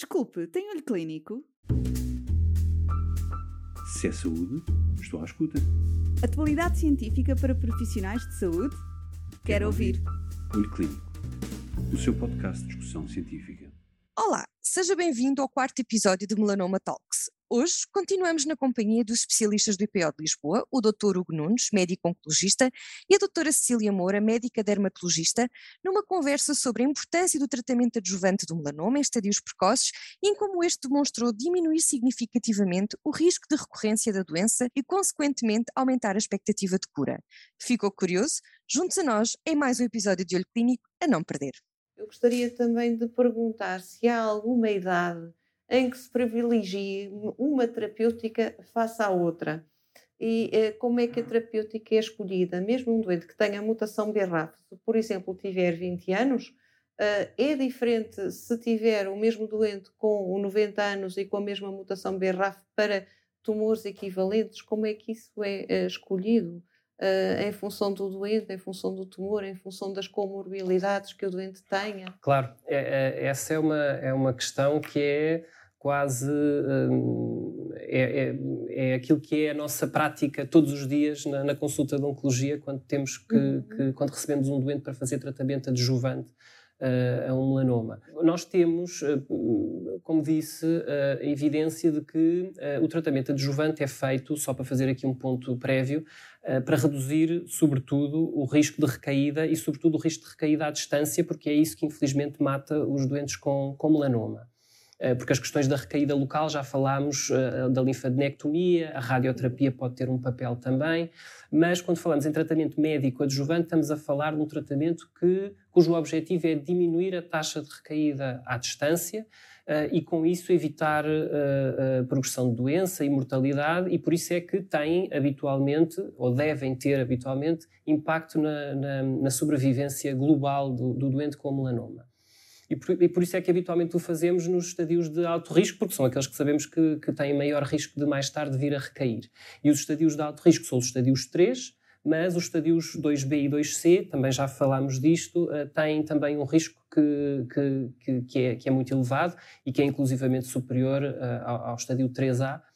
Desculpe, tem olho clínico? Se é saúde, estou à escuta. Atualidade científica para profissionais de saúde? Quero ouvir. Olho Clínico, o seu podcast de discussão científica. Olá, seja bem-vindo ao quarto episódio do Melanoma Talks. Hoje continuamos na companhia dos especialistas do IPO de Lisboa, o Dr. Hugo Nunes, médico oncologista, e a doutora Cecília Moura, médica dermatologista, numa conversa sobre a importância do tratamento adjuvante do melanoma em estadios precoces e em como este demonstrou diminuir significativamente o risco de recorrência da doença e, consequentemente, aumentar a expectativa de cura. Ficou curioso? Junte-se a nós em mais um episódio de Olho Clínico a não perder. Eu gostaria também de perguntar se há alguma idade em que se privilegie uma terapêutica face à outra. E eh, como é que a terapêutica é escolhida? Mesmo um doente que tenha mutação BRAF, se por exemplo tiver 20 anos, eh, é diferente se tiver o mesmo doente com 90 anos e com a mesma mutação BRAF para tumores equivalentes? Como é que isso é eh, escolhido? Uh, em função do doente, em função do tumor, em função das comorbilidades que o doente tenha? Claro, é, é, essa é uma, é uma questão que é quase hum, é, é, é, aquilo que é a nossa prática todos os dias na, na consulta de oncologia quando temos que, uhum. que, quando recebemos um doente para fazer tratamento adjuvante uh, a um melanoma. Nós temos, uh, como disse, uh, evidência de que o tratamento adjuvante é feito, só para fazer aqui um ponto prévio, para reduzir, sobretudo, o risco de recaída e, sobretudo, o risco de recaída à distância, porque é isso que, infelizmente, mata os doentes com, com melanoma. Eh, porque as questões da recaída local já falámos eh, da linfadenectomia, a radioterapia pode ter um papel também, mas quando falamos em tratamento médico adjuvante, estamos a falar de um tratamento que, cujo objetivo é diminuir a taxa de recaída à distância uh, e, com isso, evitar a progressão de doença e mortalidade, e por isso é que têm habitualmente, ou devem ter habitualmente, impacto na, na, na sobrevivência global do, do doente com melanoma. E por, e por, isso é que habitualmente o fazemos nos estadios de alto risco, porque são aqueles que sabemos que, que têm maior risco de mais tarde vir a recair. E os estadios de alto risco são os estadios 3, mas os estadios 2B e 2C, também já falámos disto, uh, têm também um risco que, que, que, é, que é muito elevado e que é inclusivamente superior uh, ao, ao estadio 3A, Uh,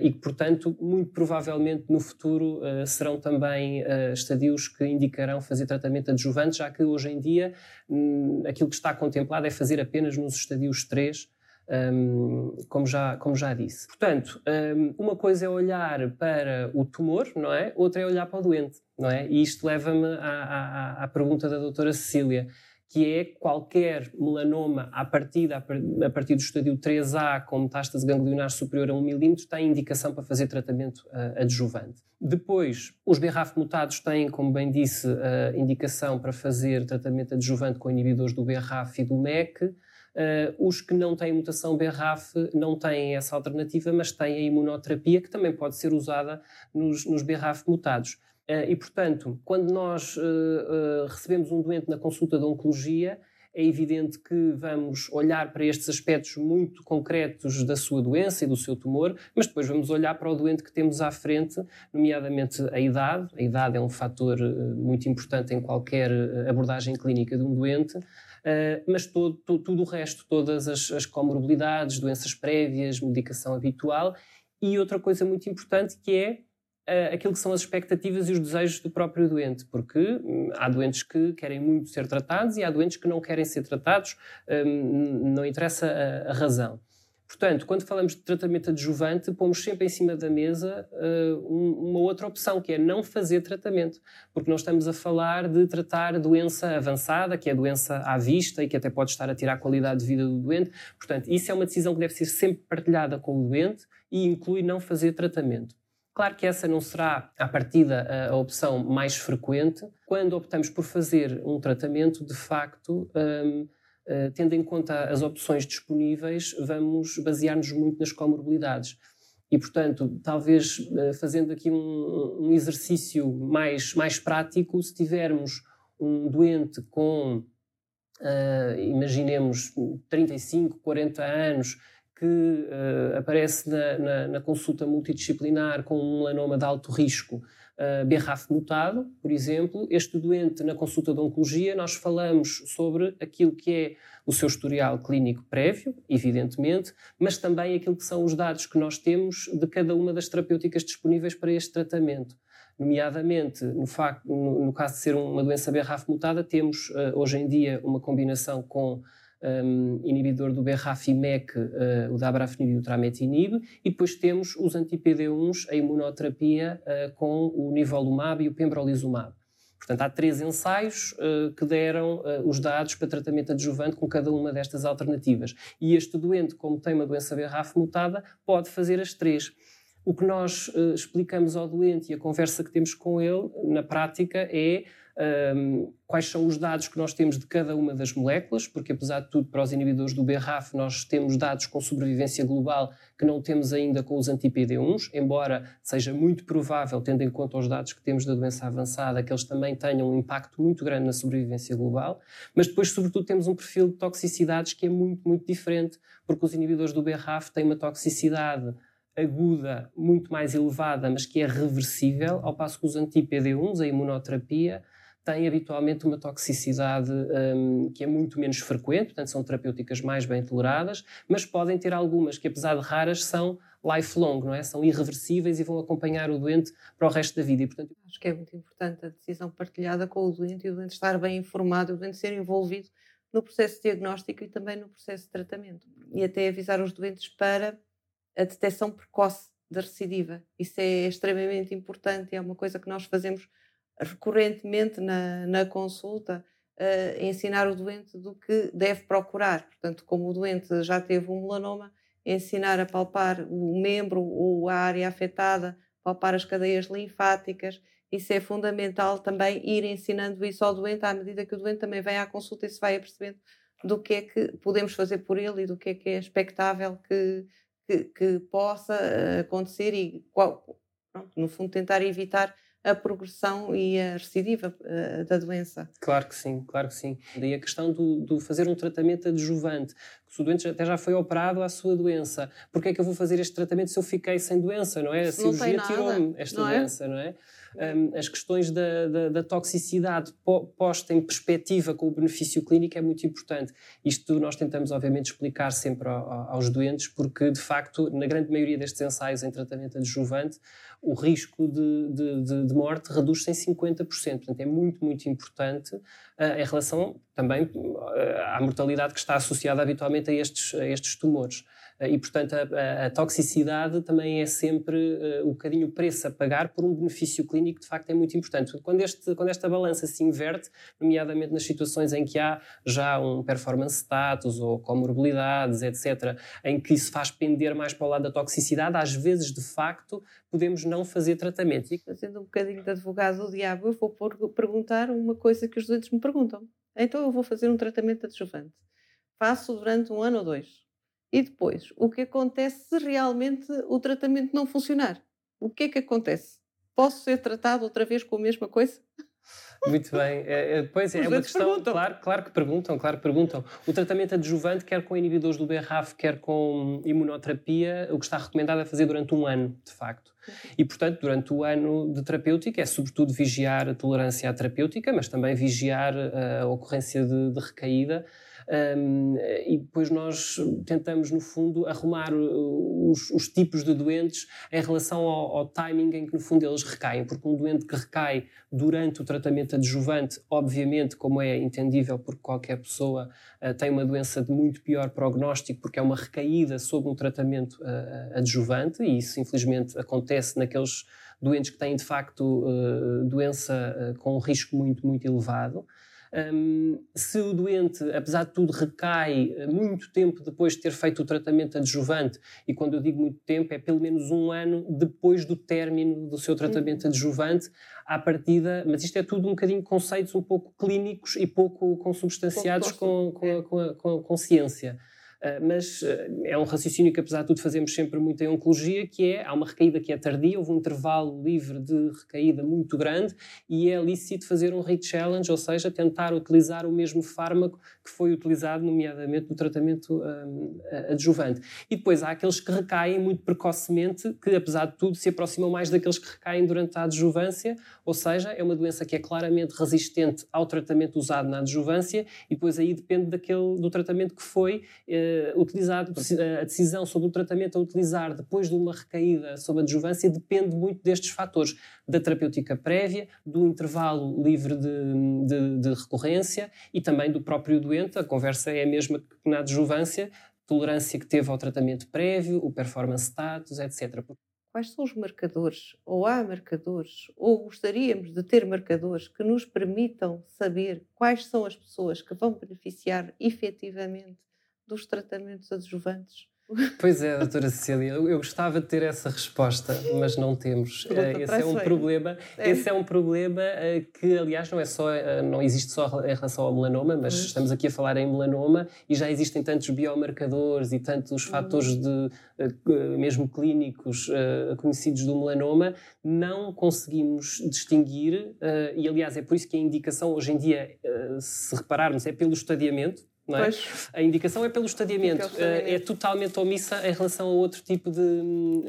e que, portanto, muito provavelmente no futuro uh, serão também uh, estadios que indicarão fazer tratamento adjuvante, já que hoje em dia um, aquilo que está contemplado é fazer apenas nos estadios 3, um, como, já, como já disse. Portanto, um, uma coisa é olhar para o tumor, não é? Outra é olhar para o doente, não é? E isto leva-me à, à, à pergunta da doutora Cecília que é qualquer melanoma a partir, a partir do estádio 3A com metástase ganglionar superior a 1 milímetro tem indicação para fazer tratamento uh, adjuvante. Depois, os BRAF mutados têm, como bem disse, uh, indicação para fazer tratamento adjuvante com inibidores do BRAF e do MEC. Uh, os que não têm mutação BRAF não têm essa alternativa, mas têm a imunoterapia, que também pode ser usada nos, nos BRAF mutados. Eh, e, portanto, quando nós eh, eh, recebemos um doente na consulta de oncologia, é evidente que vamos olhar para estes aspectos muito concretos da sua doença e do seu tumor, mas depois vamos olhar para o doente que temos à frente, nomeadamente a idade. A idade é um fator muito importante em qualquer abordagem clínica de um doente. mas todo, todo, tudo o resto, todas as, as comorbilidades, doenças prévias, medicação habitual e outra coisa muito importante que é aquilo que são as expectativas e os desejos do próprio doente, porque hum, há doentes que querem muito ser tratados e há doentes que não querem ser tratados, um, não interessa a, razão. Portanto, quando falamos de tratamento adjuvante, pomos sempre em cima da mesa um, uma outra opção, que é não fazer tratamento, porque nós estamos a falar de tratar doença avançada, que é doença à vista e que até pode estar a tirar a qualidade de vida do doente. Portanto, isso é uma decisão que deve ser sempre partilhada com o doente e inclui não fazer tratamento. Claro que essa não será, à partida, a opção mais frequente. Quando optamos por fazer um tratamento, de facto, um, uh, eh, tendo em conta as opções disponíveis, vamos basear-nos muito nas comorbilidades. E, portanto, talvez uh, fazendo aqui um, um, exercício mais, mais prático, se tivermos um doente com, uh, imaginemos, 35, 40 anos, que uh, aparece na, na, na, consulta multidisciplinar com um melanoma de alto risco, uh, BRAF mutado, por exemplo, este doente na consulta de oncologia nós falamos sobre aquilo que é o seu historial clínico prévio, evidentemente, mas também aquilo que são os dados que nós temos de cada uma das terapêuticas disponíveis para este tratamento. Nomeadamente, no, facto, no, no caso de ser uma doença BRAF mutada, temos uh, hoje em dia uma combinação com um, inibidor do BRAF e MEC, uh, o dabrafenib e o trametinib, e depois temos os anti-PD1s, a imunoterapia uh, com o nivolumab e o pembrolizumab. Portanto, há três ensaios uh, que deram uh, os dados para tratamento adjuvante com cada uma destas alternativas. E este doente, como tem uma doença BRAF mutada, pode fazer as três. O que nós uh, explicamos ao doente e a conversa que temos com ele, na prática, é um, quais são os dados que nós temos de cada uma das moléculas, porque apesar de tudo, para os inibidores do BRAF, nós temos dados com sobrevivência global que não temos ainda com os anti-PD1s, embora seja muito provável, tendo em conta os dados que temos da doença avançada, que eles também tenham um impacto muito grande na sobrevivência global, mas depois, sobretudo, temos um perfil de toxicidades que é muito, muito diferente, porque os inibidores do BRAF têm uma toxicidade aguda muito mais elevada, mas que é reversível, ao passo que os anti-PD1s, a imunoterapia, têm habitualmente uma toxicidade um, que é muito menos frequente, portanto são terapêuticas mais bem toleradas, mas podem ter algumas que, apesar de raras, são lifelong, não é? São irreversíveis e vão acompanhar o doente para o resto da vida. E, portanto... Acho que é muito importante a decisão partilhada com o doente e o doente estar bem informado, o doente ser envolvido no processo diagnóstico e também no processo de tratamento. E até avisar os doentes para a detecção precoce da recidiva. Isso é extremamente importante e é uma coisa que nós fazemos recorrentemente na, na consulta uh, ensinar o doente do que deve procurar. Portanto, como o doente já teve um melanoma, ensinar a palpar o membro ou a área afetada, palpar as cadeias linfáticas. Isso é fundamental também ir ensinando isso ao doente à medida que o doente também vem à consulta e se vai apercebendo do que é que podemos fazer por ele e do que é que é expectável que, que, que possa eh, acontecer e qual, pronto, no fundo tentar evitar a progressão e a recidiva uh, da doença. Claro que sim, claro que sim. E a questão do, do, fazer um tratamento adjuvante, se o doente até já foi operado à sua doença, porque é que eu vou fazer este tratamento se eu fiquei sem doença, não é? A cirurgia tirou-me esta não é? doença, é? não é? Um, as questões da, da, da, toxicidade posta em perspectiva com o benefício clínico é muito importante. Isto nós tentamos, obviamente, explicar sempre aos doentes, porque, de facto, na grande maioria destes ensaios em tratamento adjuvante, o risco de, de, de morte reduz-se em 50%. Portanto, é muito, muito importante uh, em relação também uh, à mortalidade que está associada habitualmente a estes, a estes tumores. Eh, e, portanto, a, a, toxicidade também é sempre uh, um bocadinho o preço a pagar por um benefício clínico que, de facto, é muito importante. Quando, este, quando esta balança se inverte, nomeadamente nas situações em que há já um performance status ou comorbilidades, etc., em que isso faz pender mais para o lado da toxicidade, às vezes, de facto, podemos não fazer tratamento. E fazendo um bocadinho de advogado do diabo, eu vou perguntar uma coisa que os doentes me perguntam. Então eu vou fazer um tratamento adjuvante. Faço durante um ano ou dois e depois, o que acontece se realmente o tratamento não funcionar? O que é que acontece? Posso ser tratado outra vez com a mesma coisa? Muito bem. É, é, pois é, é uma questão. Claro, claro que perguntam, claro que perguntam. O tratamento adjuvante, quer com inibidores do BRAF, quer com imunoterapia, o que está recomendado é fazer durante um ano, de facto. E, portanto, durante o ano de terapêutica é sobretudo vigiar a tolerância à terapêutica, mas também vigiar eh, a ocorrência de, de recaída um, e depois nós tentamos, no fundo, arrumar os, os tipos de doentes em relação ao, ao, timing em que, no fundo, eles recaem, porque um doente que recai durante o tratamento adjuvante, obviamente, como é entendível, porque qualquer pessoa uh, tem uma doença de muito pior prognóstico, porque é uma recaída sob um tratamento uh, adjuvante, e isso, infelizmente, acontece naqueles doentes que têm, de facto, doença com um risco muito, muito elevado. Um, se o doente, apesar de tudo, recai eh, muito tempo depois de ter feito o tratamento adjuvante, e quando eu digo muito tempo, é pelo menos um ano depois do término do seu tratamento uhum. adjuvante, à partida, mas isto é tudo um bocadinho conceitos um pouco clínicos e pouco consubstanciados pouco com, com, a, com, a, com, a, com ciência. Uh, mas uh, é um raciocínio que, apesar de tudo, fazemos sempre muito em oncologia, que é, há uma recaída que é tardia, houve um intervalo livre de recaída muito grande e é lícito fazer um re-challenge, ou seja, tentar utilizar o mesmo fármaco que foi utilizado, nomeadamente, no tratamento um, adjuvante. E depois há aqueles que recaem muito precocemente, que, apesar de tudo, se aproximam mais daqueles que recaem durante a adjuvância, ou seja, é uma doença que é claramente resistente ao tratamento usado na adjuvância e depois aí depende daquele, do tratamento que foi eh, utilizado. A decisão sobre o tratamento a utilizar depois de uma recaída sob adjuvância depende muito destes fatores, da terapêutica prévia, do intervalo livre de, de, de recorrência e também do próprio doente. A conversa é a mesma que na adjuvância, tolerância que teve ao tratamento prévio, o performance status, etc quais são os marcadores, ou há marcadores, ou gostaríamos de ter marcadores que nos permitam saber quais são as pessoas que vão beneficiar efetivamente dos tratamentos adjuvantes Pois é, doutora Cecília, eu gostava de ter essa resposta, mas não temos. Uh, esse é um problema. É. Esse é um problema que, aliás, não é só, uh, não existe só em relação ao melanoma, mas uhum. estamos aqui a falar em melanoma e já existem tantos biomarcadores e tantos fatores de mesmo clínicos conhecidos do melanoma, não conseguimos distinguir e, aliás, é por isso que a indicação hoje em dia, se repararmos, é pelo estadiamento é? A indicação é pelo estadiamento, é, é, totalmente omissa em relação a outro tipo de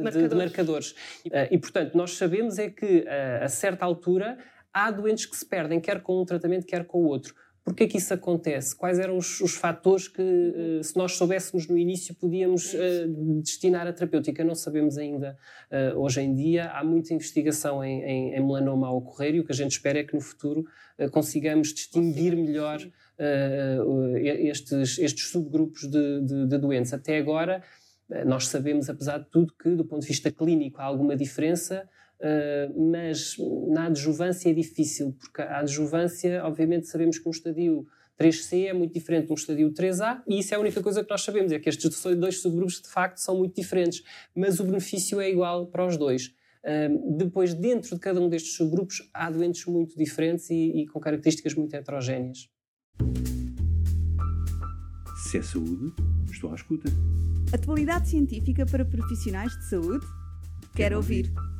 marcadores. De, marcadores. E, eh, e, portanto, nós sabemos é que eh, a certa altura há doentes que se perdem, quer com um tratamento, quer com o outro. Porquê que isso acontece? Quais eram os, os fatores que, uh, se nós soubéssemos no início, podíamos uh, destinar a terapêutica? Não sabemos ainda uh, hoje em dia. Há muita investigação em, em, em, melanoma a ocorrer e o que a gente espera é que no futuro consigamos distinguir melhor estes, estes subgrupos de, de, de doença. Até agora, nós sabemos, apesar de tudo, que do ponto de vista clínico há alguma diferença, Uh, mas na adjuvância é difícil, porque a adjuvância, obviamente, sabemos que um estadio 3C é muito diferente de um estadio 3A, e isso é a única coisa que nós sabemos, é que estes dois subgrupos de facto são muito diferentes, mas o benefício é igual para os dois. Uh, depois, dentro de cada um destes subgrupos, há doentes muito diferentes e, e com características muito heterogéneas. Se é saúde, estou à escuta. Atualidade científica para profissionais de saúde? Quero, Quero ouvir. ouvir.